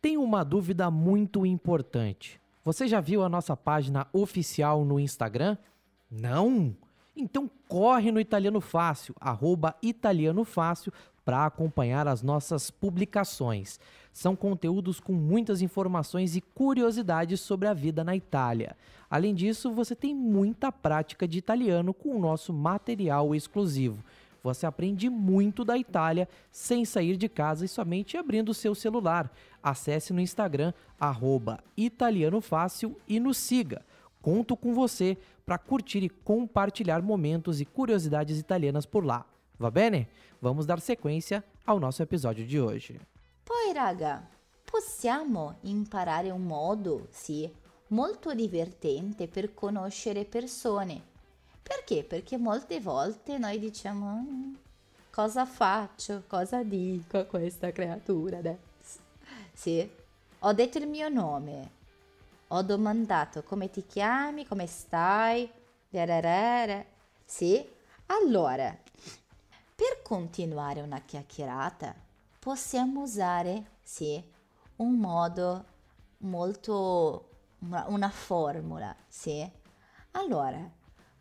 Tem uma dúvida muito importante. Você já viu a nossa página oficial no Instagram? Não? Então corre no Italiano Fácil, arroba para acompanhar as nossas publicações. São conteúdos com muitas informações e curiosidades sobre a vida na Itália. Além disso, você tem muita prática de italiano com o nosso material exclusivo. Você aprende muito da Itália sem sair de casa e somente abrindo o seu celular. Acesse no Instagram, arroba Italiano Fácil e nos siga. conto com você para curtir e compartilhar momentos e curiosidades italianas por lá. Va bene? Vamos dar sequência ao nosso episódio de hoje. Poi, raga, possiamo imparare un modo, sì, molto divertente per conoscere persone. Perché? Perché molte volte noi diciamo "Mm, cosa faccio, cosa dico a questa creatura adesso. Sì, ho detto il mio nome, ho domandato come ti chiami, come stai, Rararara. sì. Allora, per continuare una chiacchierata possiamo usare, sì, un modo molto, una, formula, sì. Allora,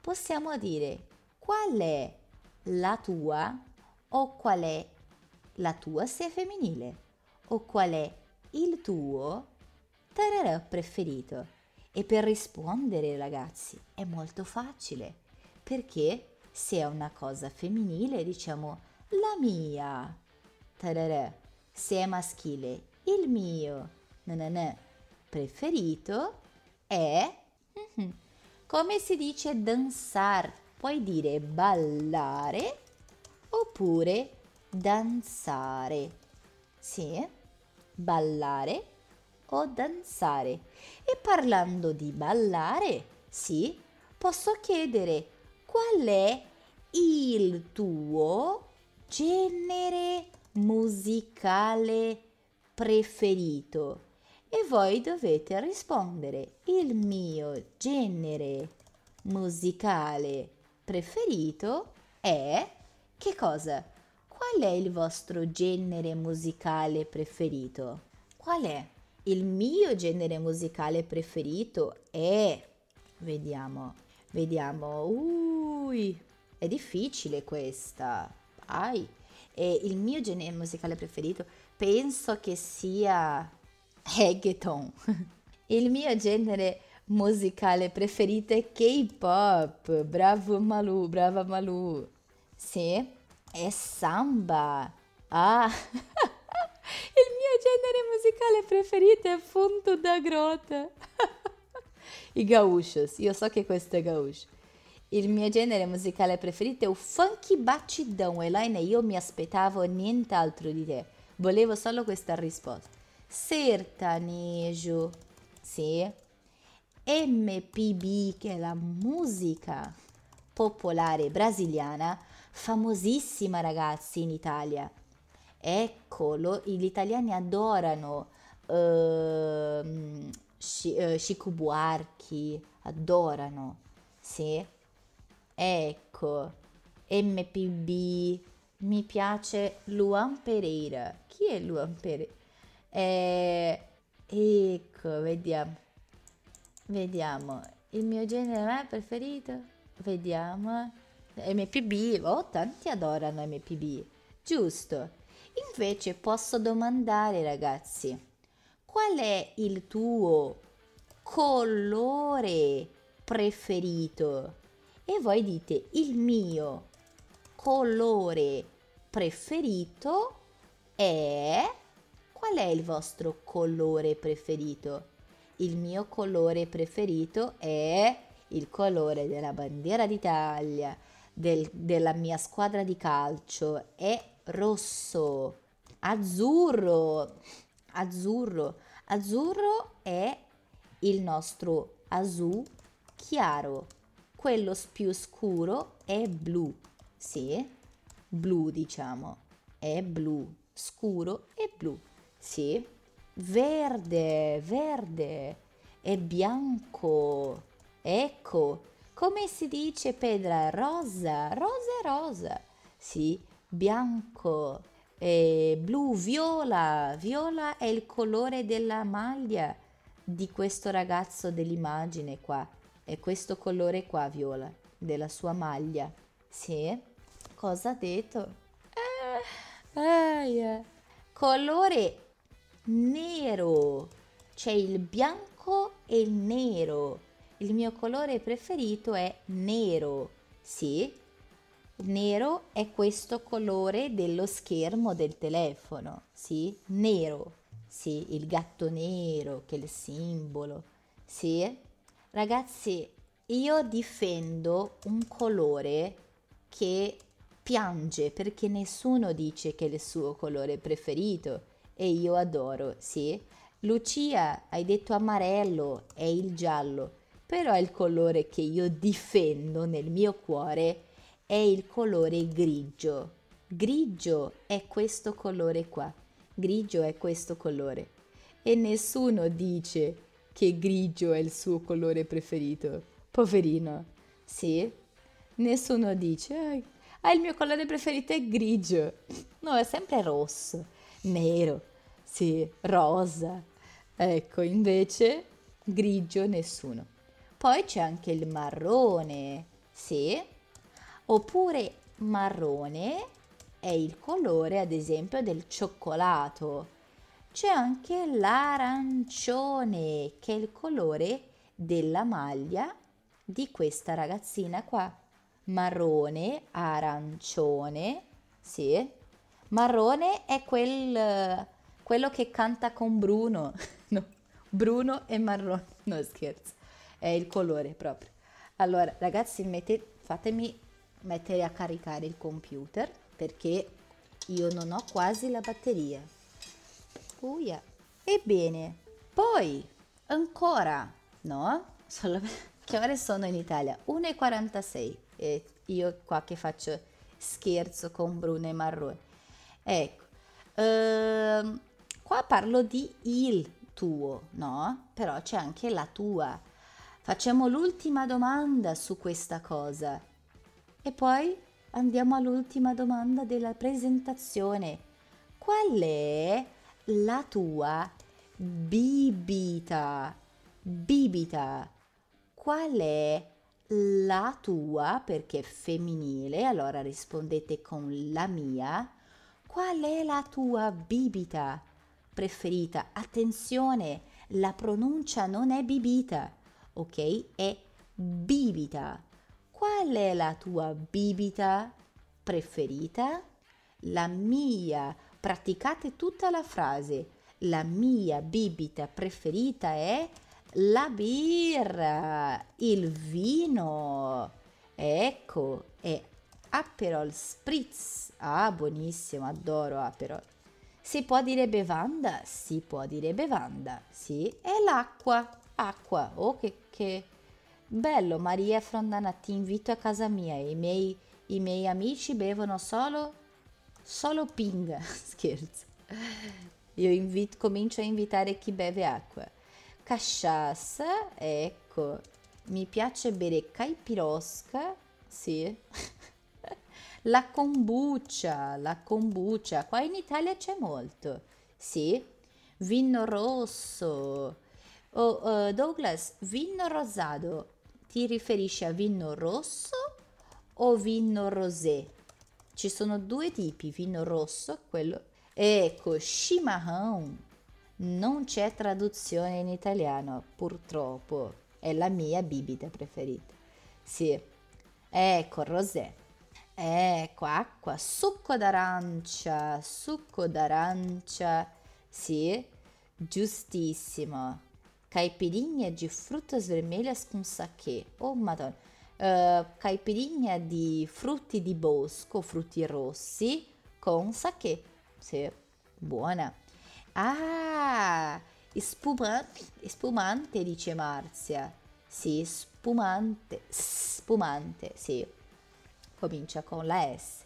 possiamo dire qual è la tua o qual è la tua se femminile o qual è il tuo tararà preferito. E per rispondere, ragazzi, è molto facile, perché se è una cosa femminile diciamo la mia, tararà. Se è maschile, il mio, nananà, preferito è... mhm. Come si dice danzar? Puoi dire ballare oppure danzare. Sì, ballare o danzare. E parlando di ballare, sì, posso chiedere qual è il tuo genere musicale preferito? E voi dovete rispondere il mio genere musicale preferito è che cosa? Qual è il vostro genere musicale preferito? Qual è? Il mio genere musicale preferito è... Vediamo, vediamo. Ui, è difficile questa. Ai. E il mio genere musicale preferito penso che sia reggaeton. [laughs] Il mio genere musicale preferito è K-pop. Bravo Malu, brava Malu. Sì, è samba. Ah, [laughs] il mio genere musicale preferito è Funto da Grota. [laughs] I gaúchos, io so che questo è gaúcho. Il mio genere musicale preferito è o funk batidão. Elaine, io mi aspettavo nient'altro di te. Volevo solo questa risposta. Sertanejo, sì. MPB, che è la musica popolare brasiliana, famosissima ragazzi in Italia. Ecco, lo- gli italiani adorano eh, Chico Buarchi, adorano, sì. Ecco, MPB, mi piace Luan Pereira. Chi è Luan Pereira? Eh, ecco, vediamo. Vediamo. Il mio genere preferito? Vediamo. MPB. Oh, tanti adorano MPB. Giusto. Invece posso domandare, ragazzi, qual è il tuo colore preferito? E voi dite il mio colore preferito è... Qual è il vostro colore preferito? Il mio colore preferito è il colore della bandiera d'Italia, del- della mia squadra di calcio, è rosso, azzurro, azzurro, azzurro è il nostro azul chiaro, quello più scuro è blu, sì, blu diciamo, è blu, scuro e blu, sì, verde, verde, è bianco, ecco, come si dice Pedra? Rosa, rosa rosa, sì, bianco, eh, blu, viola, viola è il colore della maglia di questo ragazzo dell'immagine qua, è questo colore qua, viola, della sua maglia, sì, cosa ha detto? Eh, aia. Colore nero. C'è il bianco e il nero. Il mio colore preferito è nero. Sì, nero è questo colore dello schermo del telefono. Sì, nero. Sì, il gatto nero che è il simbolo. Sì, Ragazzi, io difendo un colore che piange perché nessuno dice che è il suo colore preferito e io adoro, sì. Lucia, hai detto amarello, è il giallo, però il colore che io difendo nel mio cuore è il colore grigio. Grigio è questo colore qua. Grigio è questo colore. E nessuno dice che grigio è il suo colore preferito. Poverino. Sì? Nessuno dice, ah, il mio colore preferito è grigio. No, è sempre rosso, nero, sì, rosa. Ecco, invece grigio nessuno. Poi c'è anche il marrone, sì? Oppure marrone è il colore, ad esempio, del cioccolato. C'è anche l'arancione, che è il colore della maglia di questa ragazzina qua. Marrone, arancione, sì. Marrone è quel, quello che canta con Bruno. [laughs] no, Bruno e marrone. No, scherzo. È il colore proprio. Allora, ragazzi, mette, fatemi mettere a caricare il computer perché io non ho quasi la batteria. Uia. Ebbene, poi ancora, no? Solo... [laughs] Che ore sono in Italia? 1.46 e io qua che faccio scherzo con Bruno e Marrone. Ecco, ehm, qua parlo di il tuo, no? Però c'è anche la tua. Facciamo l'ultima domanda su questa cosa. E poi andiamo all'ultima domanda della presentazione. Qual è la tua bibita? Bibita. Qual è la tua, perché è femminile, allora rispondete con la mia. Qual è la tua bibita preferita? Attenzione, la pronuncia non è bibita, ok? È bibita. Qual è la tua bibita preferita? La mia, praticate tutta la frase. La mia bibita preferita è la birra, il vino. Ecco, è Aperol Spritz. Ah, buonissimo, adoro Aperol. Si può dire bevanda? Si può dire bevanda, sì. È l'acqua, acqua. Oh, che, che Bello, Maria Frondana, ti invito a casa mia. I miei, i miei amici bevono solo, solo ping. [laughs] Scherzo. Io invito, comincio a invitare chi beve acqua. Cachaça, ecco. Mi piace bere caipirosca, sì. [laughs] la kombucha, la kombucha. Qua in Italia c'è molto, sì. Vino rosso. Oh, uh, Douglas, vino rosato ti riferisci a vino rosso o vino rosé? Ci sono due tipi, vino rosso, quello... Ecco, chimarrão non c'è traduzione in italiano, purtroppo. È la mia bibita preferita. Sì. Ecco, rosé. Ecco, acqua, succo d'arancia, succo d'arancia. Sì, giustissimo caipirinha de frutas vermelhas com saquê. Oh, madonna. Uh, caipirinha di frutti di bosco, frutti rossi con saquê. Sì, buona. Ah, spumante, spumante dice Marzia. Sì, spumante, spumante, sì. Comincia con la S.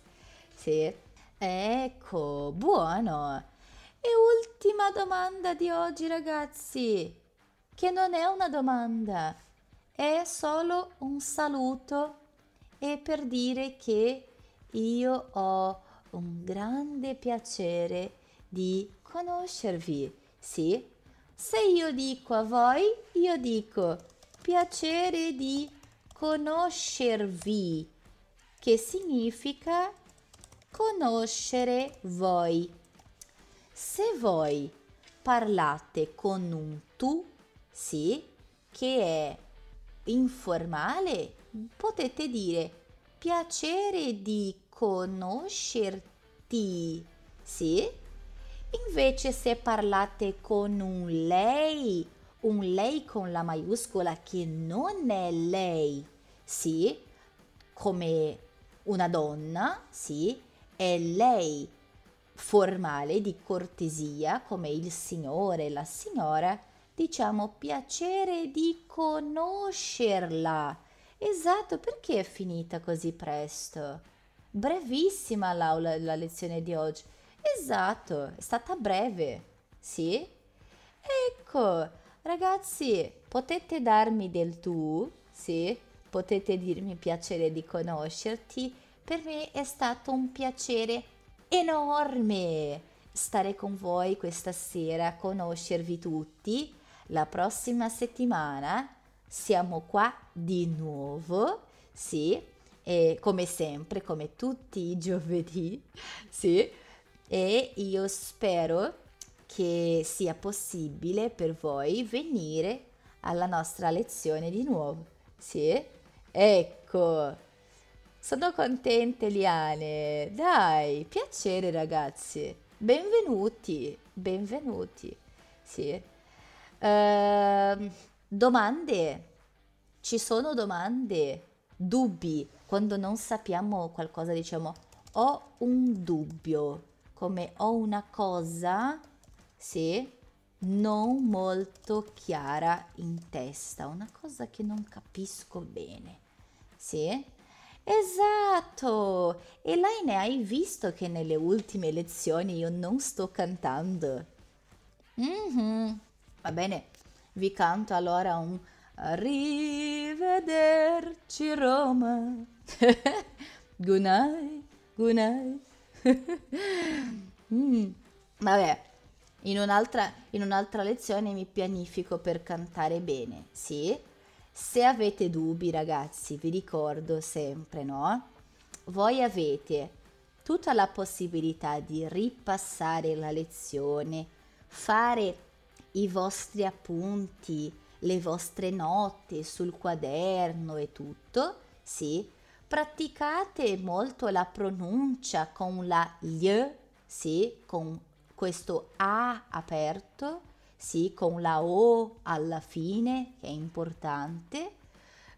Sì. Ecco, buono. E ultima domanda di oggi, ragazzi che non è una domanda, è solo un saluto e per dire che io ho un grande piacere di conoscervi. Sì, se io dico a voi, io dico piacere di conoscervi, che significa conoscere voi. Se voi parlate con un tu, sì, che è informale, potete dire piacere di conoscerti. Sì? Invece se parlate con un lei, un lei con la maiuscola che non è lei, sì, come una donna, sì, è lei formale di cortesia come il signore, la signora, diciamo piacere di conoscerla. Esatto, perché è finita così presto? Brevissima l'aula, la lezione di oggi. Esatto, è stata breve. Sì? Ecco, ragazzi, potete darmi del tu? Sì? Potete dirmi piacere di conoscerti? Per me è stato un piacere enorme stare con voi questa sera, conoscervi tutti. La prossima settimana siamo qua di nuovo, sì, e come sempre, come tutti i giovedì, [laughs] sì, e io spero che sia possibile per voi venire alla nostra lezione di nuovo, sì? Ecco, sono contenta Liane, dai, piacere ragazzi, benvenuti, benvenuti, sì. Uh, domande? Ci sono domande? Dubbi? Quando non sappiamo qualcosa diciamo ho un dubbio, come ho una cosa, sì, non molto chiara in testa, una cosa che non capisco bene, sì? Esatto! E lei ne hai visto che nelle ultime lezioni io non sto cantando? Mm-hmm. Va bene, vi canto allora un Arrivederci Roma. [laughs] good night, good night. [laughs] mm. Vabbè, in un'altra, in un'altra lezione mi pianifico per cantare bene, sì? Se avete dubbi, ragazzi, vi ricordo sempre, no? Voi avete tutta la possibilità di ripassare la lezione, fare i vostri appunti, le vostre note sul quaderno e tutto, sì? Praticate molto la pronuncia con la gli, sì, con questo A aperto, sì, con la O alla fine, che è importante.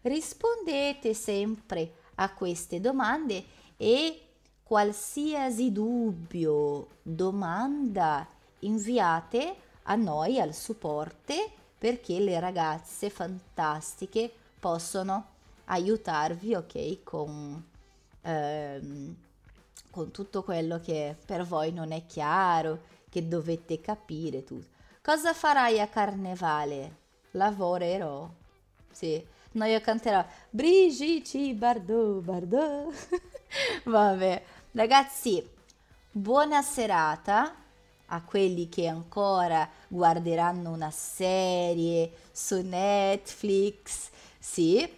Rispondete sempre a queste domande e qualsiasi dubbio, domanda inviate a noi al supporto perché le ragazze fantastiche possono aiutarvi, ok, con, ehm, con tutto quello che per voi non è chiaro, che dovete capire tutto. Cosa farai a carnevale? Lavorerò. Sì. No, io canterò Brigici Bardot, Bardot. [laughs] Vabbè, ragazzi, buona serata a quelli che ancora guarderanno una serie su Netflix, sì,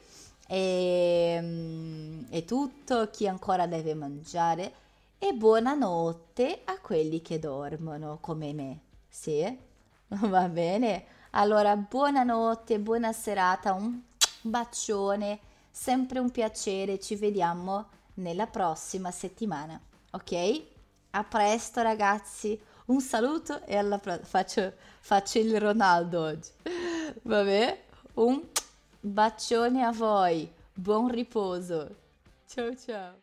e, mm, e tutto, chi ancora deve mangiare e buonanotte a quelli che dormono come me, sì? [laughs] Va bene? Allora, buonanotte, buona serata, un bacione, sempre un piacere, ci vediamo nella prossima settimana, ok? A presto ragazzi, un saluto e alla prossima, faccio, faccio il Ronaldo oggi, vabbè? Un bacione a voi, buon riposo, ciao ciao!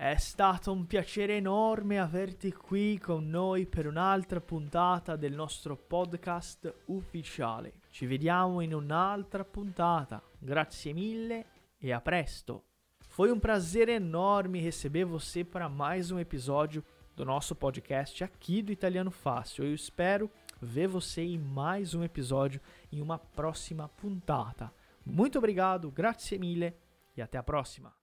È stato un piacere enorme averti qui con noi per un'altra puntata del nostro podcast ufficiale. Ci vediamo in un'altra puntata. Grazie mille e a presto. Foi um prazer enorme receber você para mais um episódio do nosso podcast aqui do Italiano Fácil. Eu espero ver você em mais um episódio em uma próxima puntata. Muito obrigado, grazie mille e até a próxima.